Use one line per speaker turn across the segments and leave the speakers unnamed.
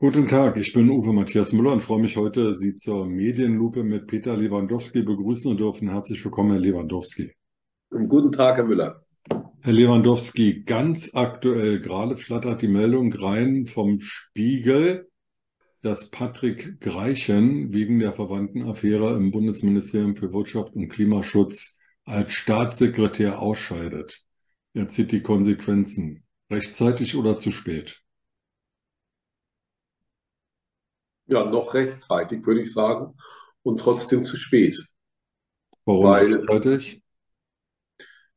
Guten Tag, ich bin Uwe Matthias Müller und freue mich heute, Sie zur Medienlupe mit Peter Lewandowski begrüßen zu dürfen. Herzlich willkommen, Herr Lewandowski.
Guten Tag, Herr Müller.
Herr Lewandowski, ganz aktuell, gerade flattert die Meldung rein vom Spiegel, dass Patrick Greichen wegen der verwandten Affäre im Bundesministerium für Wirtschaft und Klimaschutz als Staatssekretär ausscheidet. Er zieht die Konsequenzen. Rechtzeitig oder zu spät?
Ja, noch rechtzeitig, würde ich sagen, und trotzdem zu spät.
Warum
Weil,
rechtzeitig?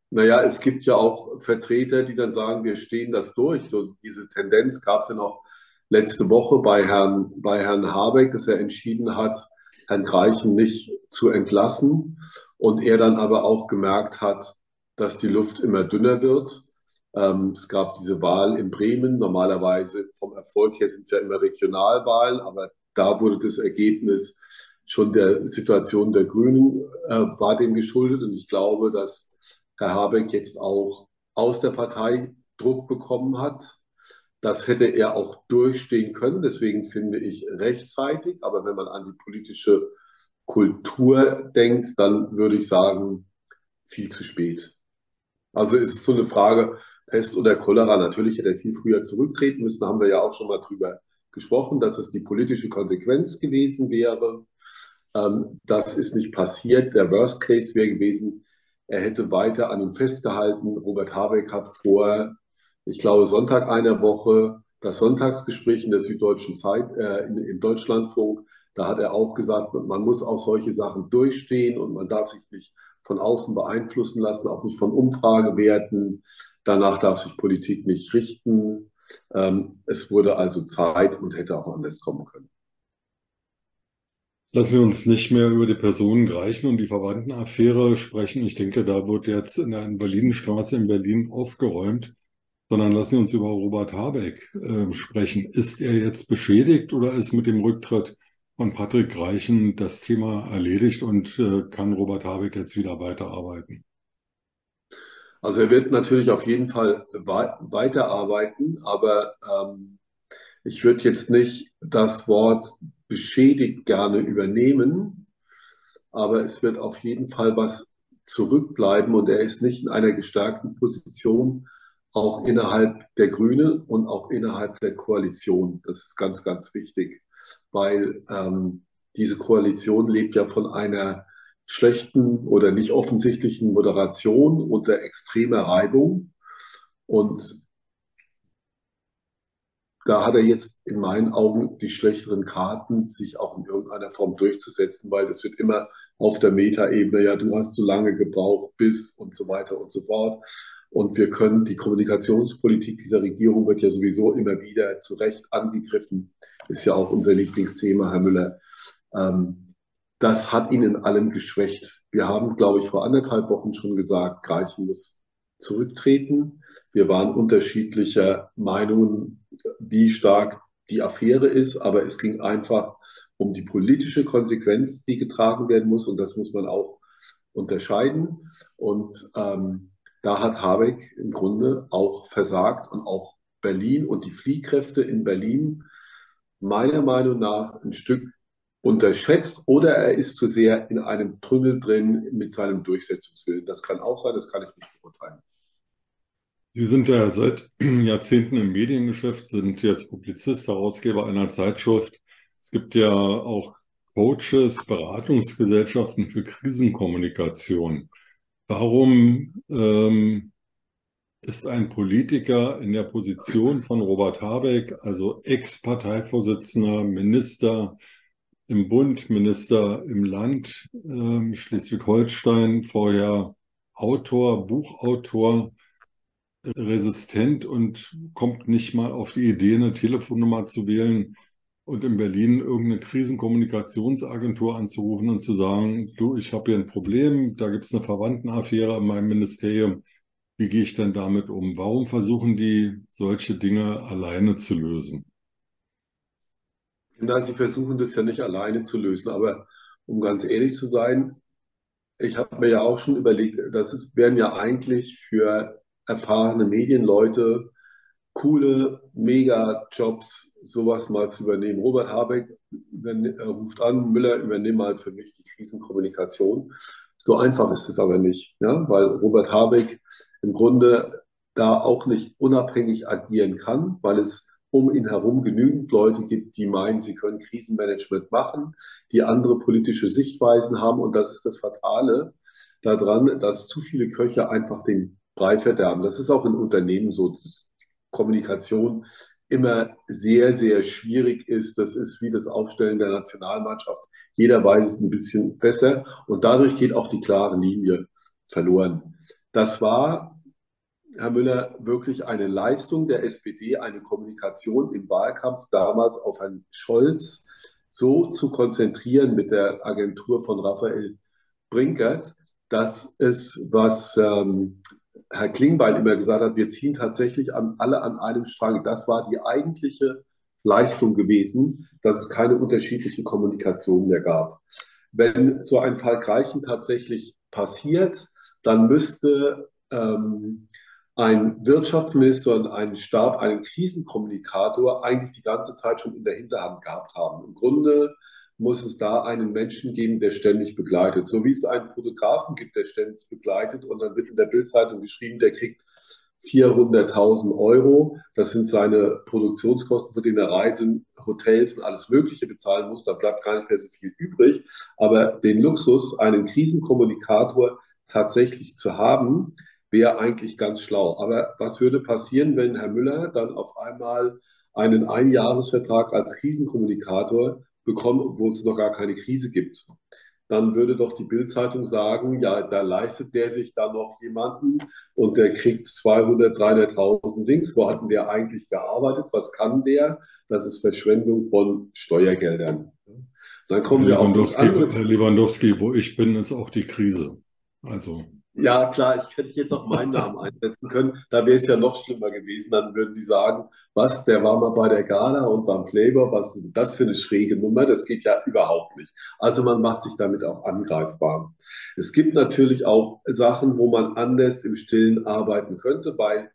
naja, es gibt ja auch Vertreter, die dann sagen, wir stehen das durch. So diese Tendenz gab es ja noch letzte Woche bei Herrn, bei Herrn Habeck, dass er entschieden hat, Herrn Greichen nicht zu entlassen und er dann aber auch gemerkt hat, dass die Luft immer dünner wird. Ähm, es gab diese Wahl in Bremen. Normalerweise vom Erfolg her sind es ja immer Regionalwahlen, aber da wurde das Ergebnis schon der Situation der Grünen äh, war dem geschuldet. Und ich glaube, dass Herr Habeck jetzt auch aus der Partei Druck bekommen hat. Das hätte er auch durchstehen können. Deswegen finde ich rechtzeitig. Aber wenn man an die politische Kultur denkt, dann würde ich sagen, viel zu spät. Also ist es so eine Frage, Pest oder Cholera. Natürlich hätte er viel früher zurücktreten müssen, haben wir ja auch schon mal drüber gesprochen, dass es die politische Konsequenz gewesen wäre. Ähm, das ist nicht passiert. Der Worst Case wäre gewesen, er hätte weiter an ihm festgehalten. Robert Habeck hat vor, ich glaube, Sonntag einer Woche das Sonntagsgespräch in der Süddeutschen Zeit, äh, im Deutschlandfunk, da hat er auch gesagt, man muss auch solche Sachen durchstehen und man darf sich nicht von außen beeinflussen lassen, auch nicht von Umfragewerten. Danach darf sich Politik nicht richten. Ähm, es wurde also Zeit und hätte auch anders kommen können.
Lassen Sie uns nicht mehr über die Personen Greichen und die Verwandtenaffäre sprechen. Ich denke, da wird jetzt in der Berlinstraße in Berlin aufgeräumt, sondern lassen Sie uns über Robert Habeck äh, sprechen. Ist er jetzt beschädigt oder ist mit dem Rücktritt von Patrick Greichen das Thema erledigt und äh, kann Robert Habeck jetzt wieder weiterarbeiten?
Also er wird natürlich auf jeden Fall weiterarbeiten, aber ähm, ich würde jetzt nicht das Wort beschädigt gerne übernehmen, aber es wird auf jeden Fall was zurückbleiben und er ist nicht in einer gestärkten Position, auch innerhalb der Grünen und auch innerhalb der Koalition. Das ist ganz, ganz wichtig, weil ähm, diese Koalition lebt ja von einer schlechten oder nicht offensichtlichen Moderation unter extremer Reibung. Und da hat er jetzt in meinen Augen die schlechteren Karten, sich auch in irgendeiner Form durchzusetzen, weil das wird immer auf der Metaebene, ja, du hast zu lange gebraucht, bis und so weiter und so fort. Und wir können, die Kommunikationspolitik dieser Regierung wird ja sowieso immer wieder zu Recht angegriffen. Ist ja auch unser Lieblingsthema, Herr Müller. Ähm, das hat ihn in allem geschwächt. Wir haben, glaube ich, vor anderthalb Wochen schon gesagt, Greichen muss zurücktreten. Wir waren unterschiedlicher Meinungen, wie stark die Affäre ist, aber es ging einfach um die politische Konsequenz, die getragen werden muss und das muss man auch unterscheiden. Und ähm, da hat Habeck im Grunde auch versagt und auch Berlin und die Fliehkräfte in Berlin meiner Meinung nach ein Stück unterschätzt oder er ist zu sehr in einem Tunnel drin mit seinem Durchsetzungswillen. Das kann auch sein, das kann ich nicht beurteilen.
Sie sind ja seit Jahrzehnten im Mediengeschäft, sind jetzt Publizist, Herausgeber einer Zeitschrift. Es gibt ja auch Coaches, Beratungsgesellschaften für Krisenkommunikation. Warum ähm, ist ein Politiker in der Position von Robert Habeck, also Ex-Parteivorsitzender, Minister, im Bund, Minister im Land äh, Schleswig-Holstein, vorher Autor, Buchautor, resistent und kommt nicht mal auf die Idee, eine Telefonnummer zu wählen und in Berlin irgendeine Krisenkommunikationsagentur anzurufen und zu sagen, du, ich habe hier ein Problem, da gibt es eine Verwandtenaffäre in meinem Ministerium, wie gehe ich denn damit um? Warum versuchen die solche Dinge alleine zu lösen?
Na, sie versuchen das ja nicht alleine zu lösen, aber um ganz ehrlich zu sein, ich habe mir ja auch schon überlegt, das ist, wären ja eigentlich für erfahrene Medienleute coole Mega-Jobs, sowas mal zu übernehmen. Robert Habeck ruft an, Müller, übernimm mal für mich die Krisenkommunikation. So einfach ist es aber nicht, ja? weil Robert Habeck im Grunde da auch nicht unabhängig agieren kann, weil es um ihn herum genügend Leute gibt, die meinen, sie können Krisenmanagement machen, die andere politische Sichtweisen haben. Und das ist das Fatale daran, dass zu viele Köche einfach den Brei verderben. Das ist auch in Unternehmen so. Kommunikation immer sehr, sehr schwierig ist. Das ist wie das Aufstellen der Nationalmannschaft. Jeder weiß es ein bisschen besser und dadurch geht auch die klare Linie verloren. Das war, Herr Müller, wirklich eine Leistung der SPD, eine Kommunikation im Wahlkampf damals auf Herrn Scholz so zu konzentrieren mit der Agentur von Raphael Brinkert, dass es, was ähm, Herr Klingbeil immer gesagt hat, wir ziehen tatsächlich an, alle an einem Strang. Das war die eigentliche Leistung gewesen, dass es keine unterschiedliche Kommunikation mehr gab. Wenn so ein Fall Greichen tatsächlich passiert, dann müsste ähm, ein Wirtschaftsminister und ein Stab einen Krisenkommunikator eigentlich die ganze Zeit schon in der Hinterhand gehabt haben. Im Grunde muss es da einen Menschen geben, der ständig begleitet. So wie es einen Fotografen gibt, der ständig begleitet und dann wird in der Bildzeitung geschrieben, der kriegt 400.000 Euro. Das sind seine Produktionskosten, für die er Reisen, Hotels und alles Mögliche bezahlen muss. Da bleibt gar nicht mehr so viel übrig. Aber den Luxus, einen Krisenkommunikator tatsächlich zu haben, wäre eigentlich ganz schlau. Aber was würde passieren, wenn Herr Müller dann auf einmal einen Einjahresvertrag als Krisenkommunikator bekommen, obwohl es noch gar keine Krise gibt. Dann würde doch die Bildzeitung sagen, ja, da leistet der sich da noch jemanden und der kriegt 200, 300.000 Dings. Wo hatten der eigentlich gearbeitet? Was kann der? Das ist Verschwendung von Steuergeldern.
Dann kommen wir auf das andere. Herr Lewandowski, wo ich bin, ist auch die Krise. Also
ja, klar, ich hätte jetzt auch meinen Namen einsetzen können. Da wäre es ja noch schlimmer gewesen. Dann würden die sagen, was, der war mal bei der Gala und beim Playboy, was ist das für eine schräge Nummer? Das geht ja überhaupt nicht. Also man macht sich damit auch angreifbar. Es gibt natürlich auch Sachen, wo man anders im Stillen arbeiten könnte, weil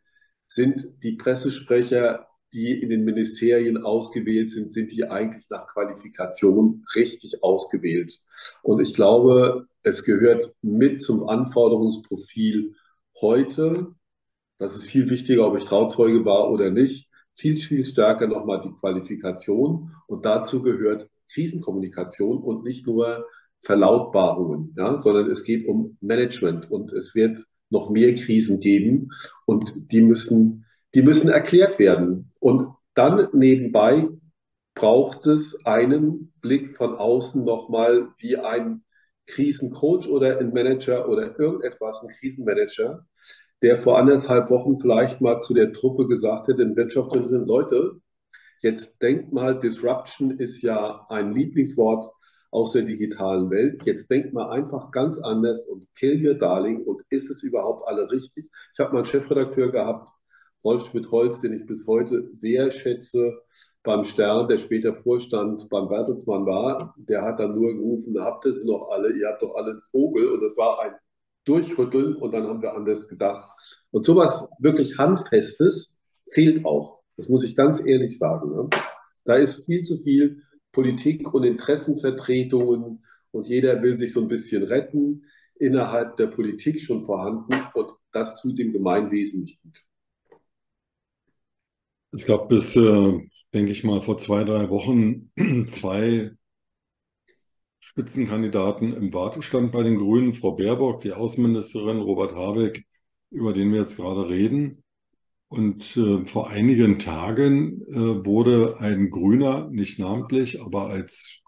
sind die Pressesprecher die in den Ministerien ausgewählt sind, sind die eigentlich nach Qualifikation richtig ausgewählt. Und ich glaube, es gehört mit zum Anforderungsprofil heute, das ist viel wichtiger, ob ich Trauzeuge war oder nicht, viel, viel stärker nochmal die Qualifikation. Und dazu gehört Krisenkommunikation und nicht nur Verlautbarungen, ja, sondern es geht um Management und es wird noch mehr Krisen geben und die müssen die müssen erklärt werden. Und dann nebenbei braucht es einen Blick von außen nochmal wie ein Krisencoach oder ein Manager oder irgendetwas, ein Krisenmanager, der vor anderthalb Wochen vielleicht mal zu der Truppe gesagt hat, in Wirtschaftsunternehmen, Leute, jetzt denkt mal, Disruption ist ja ein Lieblingswort aus der digitalen Welt. Jetzt denkt mal einfach ganz anders und kill your darling und ist es überhaupt alle richtig? Ich habe mal einen Chefredakteur gehabt, Rolf Schmidt-Holz, den ich bis heute sehr schätze, beim Stern, der später Vorstand beim Bertelsmann war, der hat dann nur gerufen, habt ihr sie noch alle, ihr habt doch alle einen Vogel. Und das war ein Durchrütteln und dann haben wir anders gedacht. Und sowas wirklich Handfestes fehlt auch. Das muss ich ganz ehrlich sagen. Ne? Da ist viel zu viel Politik und Interessensvertretungen und jeder will sich so ein bisschen retten innerhalb der Politik schon vorhanden und das tut dem Gemeinwesen nicht gut.
Es gab bis, äh, denke ich mal, vor zwei, drei Wochen zwei Spitzenkandidaten im Wartestand bei den Grünen, Frau Baerbock, die Außenministerin, Robert Habeck, über den wir jetzt gerade reden. Und äh, vor einigen Tagen äh, wurde ein Grüner, nicht namentlich, aber als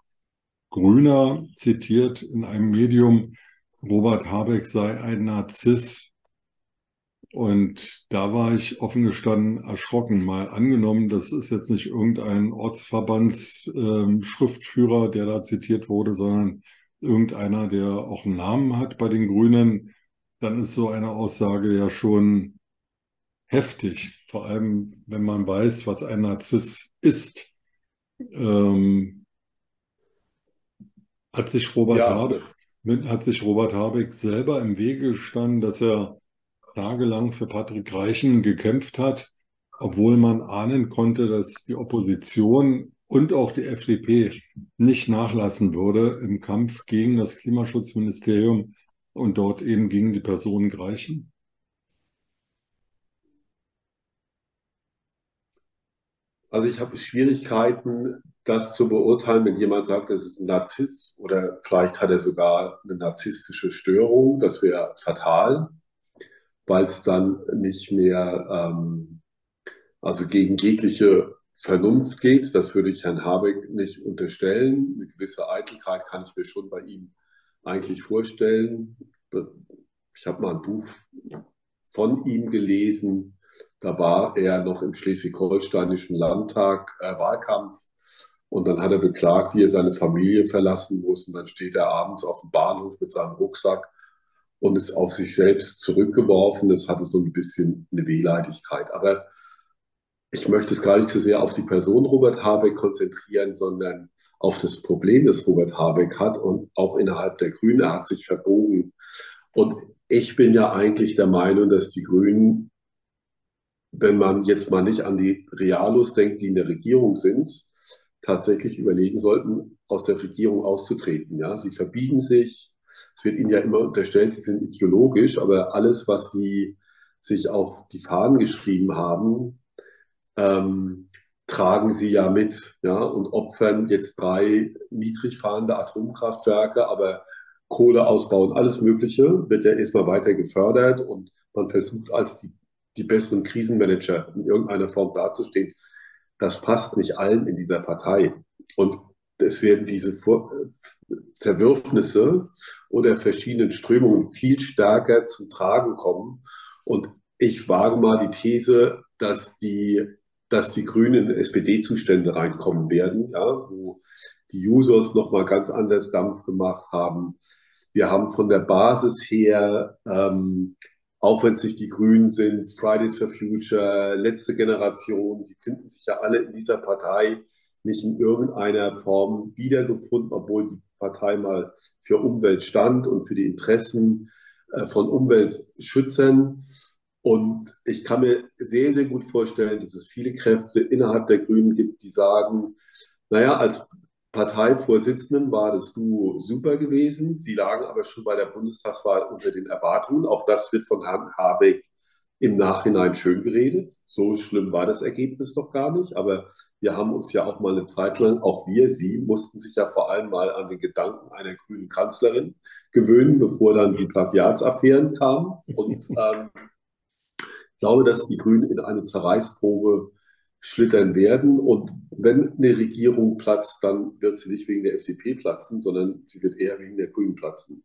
Grüner zitiert in einem Medium, Robert Habeck sei ein Narziss, und da war ich offen gestanden erschrocken. Mal angenommen, das ist jetzt nicht irgendein Ortsverbandsschriftführer, ähm, der da zitiert wurde, sondern irgendeiner, der auch einen Namen hat bei den Grünen, dann ist so eine Aussage ja schon heftig. Vor allem, wenn man weiß, was ein Narziss ist. Ähm, hat sich Robert ja, Habeck, hat sich Robert Habeck selber im Wege gestanden, dass er tagelang für Patrick Reichen gekämpft hat, obwohl man ahnen konnte, dass die Opposition und auch die FDP nicht nachlassen würde im Kampf gegen das Klimaschutzministerium und dort eben gegen die Personen Greichen?
Also ich habe Schwierigkeiten, das zu beurteilen, wenn jemand sagt, das ist ein Narzisst oder vielleicht hat er sogar eine narzisstische Störung. Das wäre fatal, weil es dann nicht mehr ähm, also gegen jegliche Vernunft geht. Das würde ich Herrn Habeck nicht unterstellen. Eine gewisse Eitelkeit kann ich mir schon bei ihm eigentlich vorstellen. Ich habe mal ein Buch von ihm gelesen, da war er noch im schleswig-holsteinischen Landtag äh, Wahlkampf und dann hat er beklagt, wie er seine Familie verlassen muss. Und dann steht er abends auf dem Bahnhof mit seinem Rucksack und ist auf sich selbst zurückgeworfen. Das hatte so ein bisschen eine Wehleidigkeit. Aber ich möchte es gar nicht so sehr auf die Person Robert Habeck konzentrieren, sondern auf das Problem, das Robert Habeck hat und auch innerhalb der Grünen. Er hat sich verbogen. Und ich bin ja eigentlich der Meinung, dass die Grünen wenn man jetzt mal nicht an die Realos denkt, die in der Regierung sind, tatsächlich überlegen sollten, aus der Regierung auszutreten. Ja, sie verbiegen sich. Es wird ihnen ja immer unterstellt, sie sind ideologisch, aber alles, was sie sich auf die Fahnen geschrieben haben, ähm, tragen sie ja mit, ja, und opfern jetzt drei niedrig fahrende Atomkraftwerke, aber Kohle ausbauen, alles Mögliche wird ja erstmal weiter gefördert und man versucht als die die besseren Krisenmanager in irgendeiner Form dazustehen. Das passt nicht allen in dieser Partei. Und es werden diese Zerwürfnisse oder verschiedenen Strömungen viel stärker zum Tragen kommen. Und ich wage mal die These, dass die, dass die Grünen in SPD-Zustände reinkommen werden, ja, wo die Users nochmal ganz anders Dampf gemacht haben. Wir haben von der Basis her ähm, auch wenn es nicht die Grünen sind, Fridays for Future, letzte Generation, die finden sich ja alle in dieser Partei nicht in irgendeiner Form wiedergefunden, obwohl die Partei mal für Umwelt stand und für die Interessen äh, von Umweltschützern. Und ich kann mir sehr, sehr gut vorstellen, dass es viele Kräfte innerhalb der Grünen gibt, die sagen, naja, als Parteivorsitzenden war das Duo super gewesen. Sie lagen aber schon bei der Bundestagswahl unter den Erwartungen. Auch das wird von Herrn Habeck im Nachhinein schön geredet. So schlimm war das Ergebnis doch gar nicht. Aber wir haben uns ja auch mal eine Zeit lang, auch wir, Sie, mussten sich ja vor allem mal an den Gedanken einer grünen Kanzlerin gewöhnen, bevor dann die Plagiatsaffären kamen. Und ähm, ich glaube, dass die Grünen in eine Zerreißprobe schlittern werden. Und wenn eine Regierung platzt, dann wird sie nicht wegen der FDP platzen, sondern sie wird eher wegen der Grünen platzen.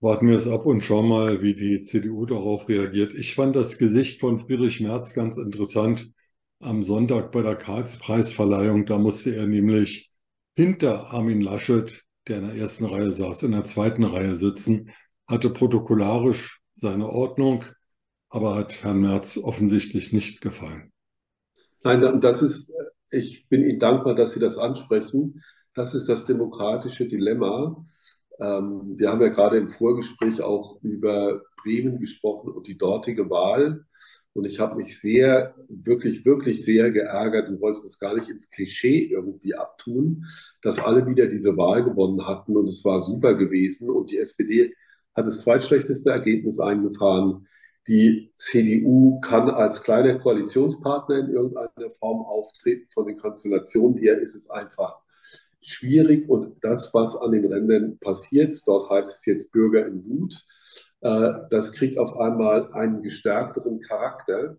Warten wir es ab und schauen mal, wie die CDU darauf reagiert. Ich fand das Gesicht von Friedrich Merz ganz interessant am Sonntag bei der Karlspreisverleihung. Da musste er nämlich hinter Armin Laschet, der in der ersten Reihe saß, in der zweiten Reihe sitzen, hatte protokollarisch seine Ordnung, aber hat Herrn Merz offensichtlich nicht gefallen.
Nein, das ist, ich bin Ihnen dankbar, dass Sie das ansprechen. Das ist das demokratische Dilemma. Ähm, wir haben ja gerade im Vorgespräch auch über Bremen gesprochen und die dortige Wahl. Und ich habe mich sehr, wirklich, wirklich sehr geärgert und wollte das gar nicht ins Klischee irgendwie abtun, dass alle wieder diese Wahl gewonnen hatten und es war super gewesen. Und die SPD hat das zweitschlechteste Ergebnis eingefahren. Die CDU kann als kleiner Koalitionspartner in irgendeiner Form auftreten. Von den Konstellationen her ist es einfach schwierig. Und das, was an den Rändern passiert, dort heißt es jetzt Bürger in Wut, äh, das kriegt auf einmal einen gestärkteren Charakter.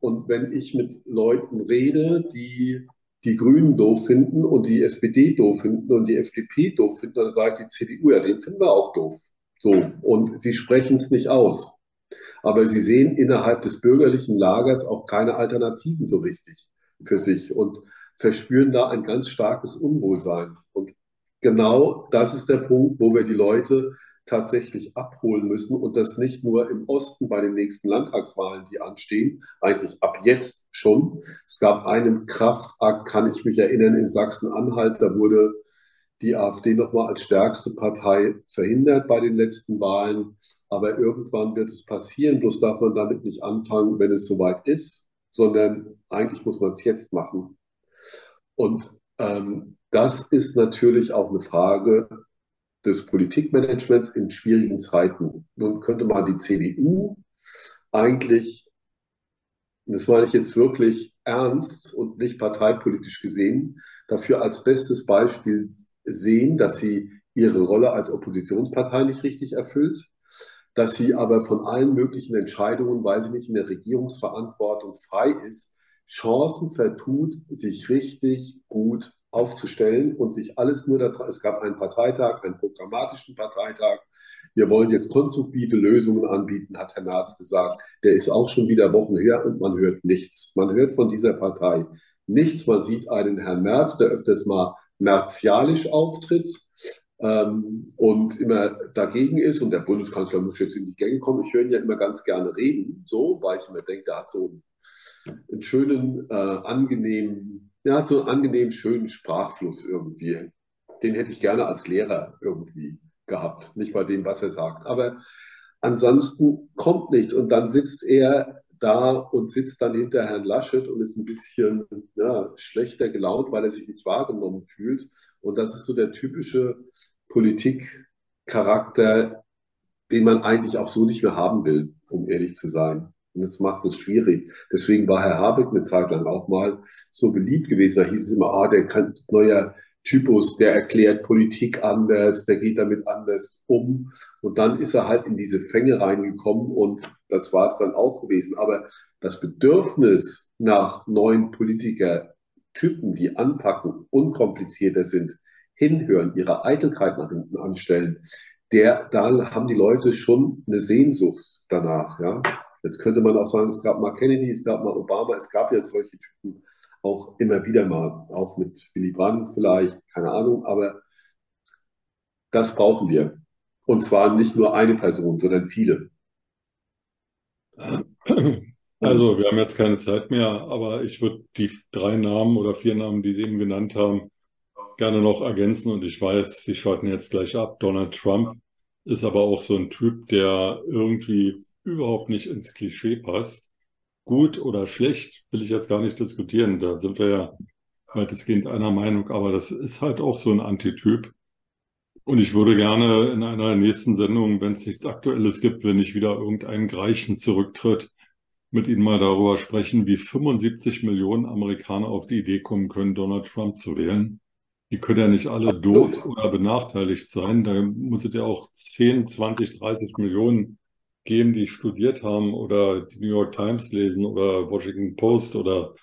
Und wenn ich mit Leuten rede, die die Grünen doof finden und die SPD doof finden und die FDP doof finden, dann sagt die CDU, ja, den finden wir auch doof. So. Und sie sprechen es nicht aus. Aber sie sehen innerhalb des bürgerlichen Lagers auch keine Alternativen so richtig für sich und verspüren da ein ganz starkes Unwohlsein. Und genau das ist der Punkt, wo wir die Leute tatsächlich abholen müssen und das nicht nur im Osten bei den nächsten Landtagswahlen, die anstehen, eigentlich ab jetzt schon. Es gab einen Kraftakt, kann ich mich erinnern, in Sachsen-Anhalt, da wurde die AfD nochmal als stärkste Partei verhindert bei den letzten Wahlen. Aber irgendwann wird es passieren. Bloß darf man damit nicht anfangen, wenn es soweit ist, sondern eigentlich muss man es jetzt machen. Und ähm, das ist natürlich auch eine Frage des Politikmanagements in schwierigen Zeiten. Nun könnte man die CDU eigentlich, das meine ich jetzt wirklich ernst und nicht parteipolitisch gesehen, dafür als bestes Beispiel sehen, dass sie ihre Rolle als Oppositionspartei nicht richtig erfüllt, dass sie aber von allen möglichen Entscheidungen, weil sie nicht in der Regierungsverantwortung frei ist, Chancen vertut, sich richtig gut aufzustellen und sich alles nur da, es gab einen Parteitag, einen programmatischen Parteitag. Wir wollen jetzt konstruktive Lösungen anbieten, hat Herr Merz gesagt. Der ist auch schon wieder Wochen her und man hört nichts. Man hört von dieser Partei nichts. Man sieht einen Herrn Merz, der öfters mal martialisch auftritt ähm, und immer dagegen ist. Und der Bundeskanzler muss jetzt in die Gänge kommen. Ich höre ihn ja immer ganz gerne reden, so, weil ich immer denke, der hat so einen, einen schönen, äh, angenehmen hat so einen angenehmen, schönen Sprachfluss irgendwie. Den hätte ich gerne als Lehrer irgendwie gehabt. Nicht bei dem, was er sagt. Aber ansonsten kommt nichts. Und dann sitzt er da und sitzt dann hinter Herrn Laschet und ist ein bisschen ja, schlechter gelaunt, weil er sich nicht wahrgenommen fühlt. Und das ist so der typische Politikcharakter, den man eigentlich auch so nicht mehr haben will, um ehrlich zu sein. Und das macht es schwierig. Deswegen war Herr Habeck eine Zeit lang auch mal so beliebt gewesen. Da hieß es immer, ah, der kann, neuer Typus, der erklärt Politik anders, der geht damit anders um. Und dann ist er halt in diese Fänge reingekommen und das war es dann auch gewesen. Aber das Bedürfnis nach neuen Politikertypen, die anpacken, unkomplizierter sind, hinhören, ihre Eitelkeit nach hinten anstellen, der, da haben die Leute schon eine Sehnsucht danach, ja. Jetzt könnte man auch sagen, es gab mal Kennedy, es gab mal Obama, es gab ja solche Typen auch immer wieder mal, auch mit Willy Brandt vielleicht, keine Ahnung, aber das brauchen wir. Und zwar nicht nur eine Person, sondern viele.
Also, wir haben jetzt keine Zeit mehr, aber ich würde die drei Namen oder vier Namen, die Sie eben genannt haben, gerne noch ergänzen. Und ich weiß, Sie schalten jetzt gleich ab. Donald Trump ist aber auch so ein Typ, der irgendwie überhaupt nicht ins Klischee passt. Gut oder schlecht will ich jetzt gar nicht diskutieren. Da sind wir ja weitestgehend einer Meinung, aber das ist halt auch so ein Antityp. Und ich würde gerne in einer nächsten Sendung, wenn es nichts Aktuelles gibt, wenn nicht wieder irgendein Greichen zurücktritt, mit Ihnen mal darüber sprechen, wie 75 Millionen Amerikaner auf die Idee kommen können, Donald Trump zu wählen. Die können ja nicht alle doof oder benachteiligt sein. Da muss es ja auch 10, 20, 30 Millionen geben, die studiert haben oder die New York Times lesen oder Washington Post oder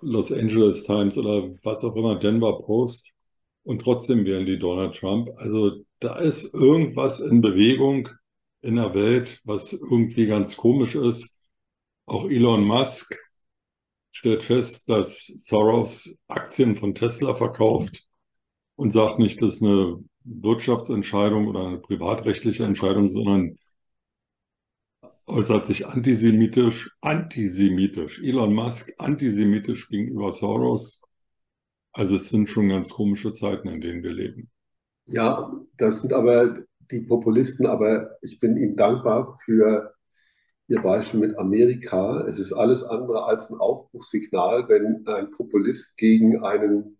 Los Angeles Times oder was auch immer, Denver Post. Und trotzdem wählen die Donald Trump. Also da ist irgendwas in Bewegung in der Welt, was irgendwie ganz komisch ist. Auch Elon Musk stellt fest, dass Soros Aktien von Tesla verkauft und sagt nicht, das ist eine Wirtschaftsentscheidung oder eine privatrechtliche Entscheidung, sondern äußert sich antisemitisch, antisemitisch. Elon Musk antisemitisch gegenüber Soros. Also es sind schon ganz komische Zeiten, in denen wir leben.
Ja, das sind aber die Populisten, aber ich bin Ihnen dankbar für Ihr Beispiel mit Amerika. Es ist alles andere als ein Aufbruchssignal, wenn ein Populist gegen einen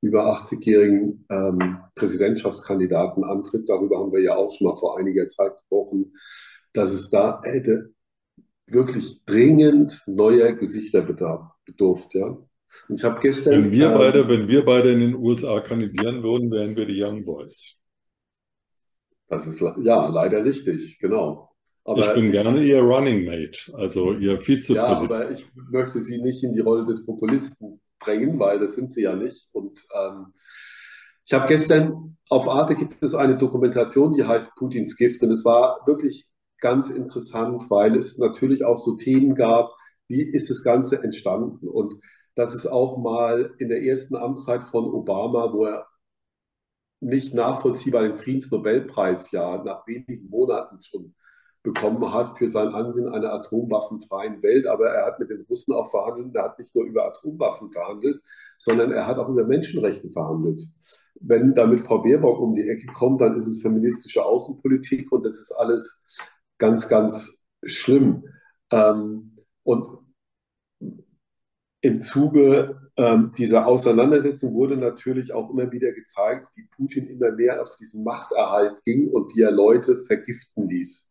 über 80-jährigen ähm, Präsidentschaftskandidaten antritt. Darüber haben wir ja auch schon mal vor einiger Zeit gesprochen dass es da hätte wirklich dringend neuer Gesichter bedarf, bedurft, ja. Und ich habe gestern.
Wenn wir, ähm, beide, wenn wir beide in den USA kandidieren würden, wären wir die Young Boys.
Das ist ja leider richtig, genau.
Aber ich bin gerne Ihr Running Mate, also Ihr Vizepräsident. Ja,
aber ich möchte Sie nicht in die Rolle des Populisten drängen, weil das sind Sie ja nicht. Und ähm, ich habe gestern auf Arte gibt es eine Dokumentation, die heißt Putins Gift. Und es war wirklich ganz interessant, weil es natürlich auch so Themen gab, wie ist das Ganze entstanden? Und das ist auch mal in der ersten Amtszeit von Obama, wo er nicht nachvollziehbar den Friedensnobelpreis ja nach wenigen Monaten schon bekommen hat für sein Ansinnen einer atomwaffenfreien Welt. Aber er hat mit den Russen auch verhandelt. Er hat nicht nur über Atomwaffen verhandelt, sondern er hat auch über Menschenrechte verhandelt. Wenn damit Frau Baerbock um die Ecke kommt, dann ist es feministische Außenpolitik und das ist alles ganz, ganz schlimm. Ähm, und im Zuge ähm, dieser Auseinandersetzung wurde natürlich auch immer wieder gezeigt, wie Putin immer mehr auf diesen Machterhalt ging und wie er Leute vergiften ließ.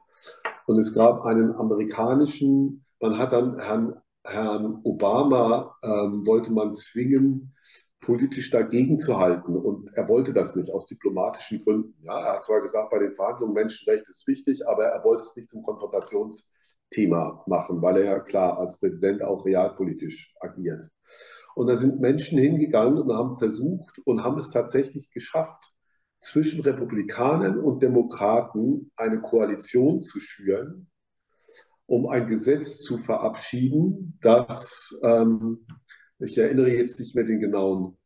Und es gab einen amerikanischen, man hat dann Herrn, Herrn Obama, ähm, wollte man zwingen, politisch dagegen zu halten. Und er wollte das nicht aus diplomatischen Gründen. Ja, er hat zwar gesagt, bei den Verhandlungen Menschenrechte ist wichtig, aber er wollte es nicht zum Konfrontationsthema machen, weil er ja klar als Präsident auch realpolitisch agiert. Und da sind Menschen hingegangen und haben versucht und haben es tatsächlich geschafft, zwischen Republikanern und Demokraten eine Koalition zu schüren, um ein Gesetz zu verabschieden, das, ähm, ich erinnere jetzt nicht mehr den genauen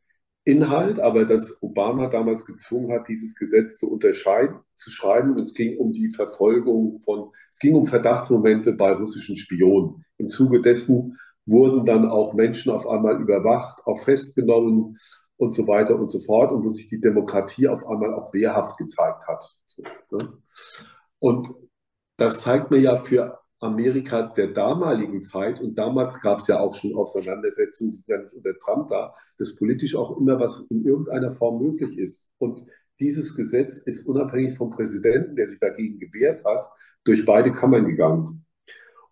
Inhalt, aber dass Obama damals gezwungen hat, dieses Gesetz zu unterscheiden, zu schreiben. Und es ging um die Verfolgung von, es ging um Verdachtsmomente bei russischen Spionen. Im Zuge dessen wurden dann auch Menschen auf einmal überwacht, auch festgenommen und so weiter und so fort und wo sich die Demokratie auf einmal auch wehrhaft gezeigt hat. Ne? Und das zeigt mir ja für Amerika der damaligen Zeit, und damals gab es ja auch schon Auseinandersetzungen, die sind ja nicht unter Trump da, dass politisch auch immer was in irgendeiner Form möglich ist. Und dieses Gesetz ist unabhängig vom Präsidenten, der sich dagegen gewehrt hat, durch beide Kammern gegangen.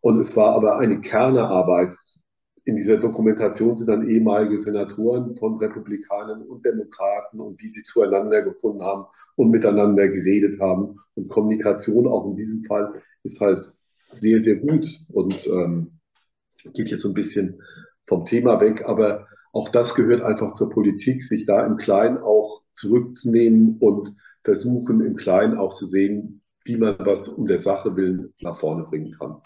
Und es war aber eine Kernearbeit in dieser Dokumentation sind dann ehemalige Senatoren von Republikanern und Demokraten und wie sie zueinander gefunden haben und miteinander geredet haben. Und Kommunikation auch in diesem Fall ist halt sehr, sehr gut und ähm, geht jetzt so ein bisschen vom Thema weg. Aber auch das gehört einfach zur Politik, sich da im Kleinen auch zurückzunehmen und versuchen im Kleinen auch zu sehen, wie man was um der Sache willen nach vorne bringen kann.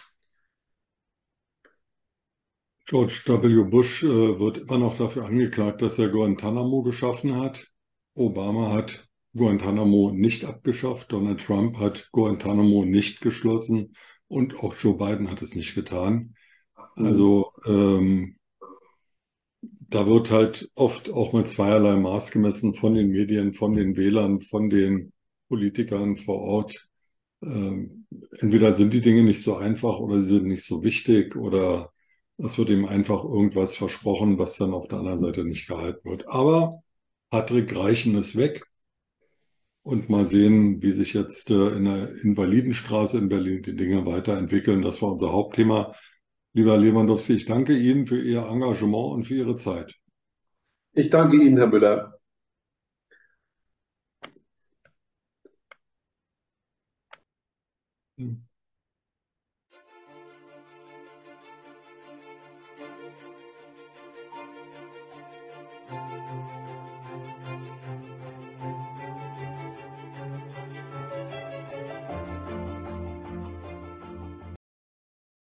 George W. Bush äh, wird immer noch dafür angeklagt, dass er Guantanamo geschaffen hat. Obama hat Guantanamo nicht abgeschafft, Donald Trump hat Guantanamo nicht geschlossen und auch Joe Biden hat es nicht getan. Mhm. Also ähm, da wird halt oft auch mit zweierlei Maß gemessen von den Medien, von den Wählern, von den Politikern vor Ort. Ähm, entweder sind die Dinge nicht so einfach oder sie sind nicht so wichtig oder es wird ihm einfach irgendwas versprochen, was dann auf der anderen Seite nicht gehalten wird. Aber Patrick Reichen ist weg. Und mal sehen, wie sich jetzt äh, in der Invalidenstraße in Berlin die Dinge weiterentwickeln. Das war unser Hauptthema. Lieber Lewandowski, ich danke Ihnen für Ihr Engagement und für Ihre Zeit.
Ich danke Ihnen, Herr Müller. Hm.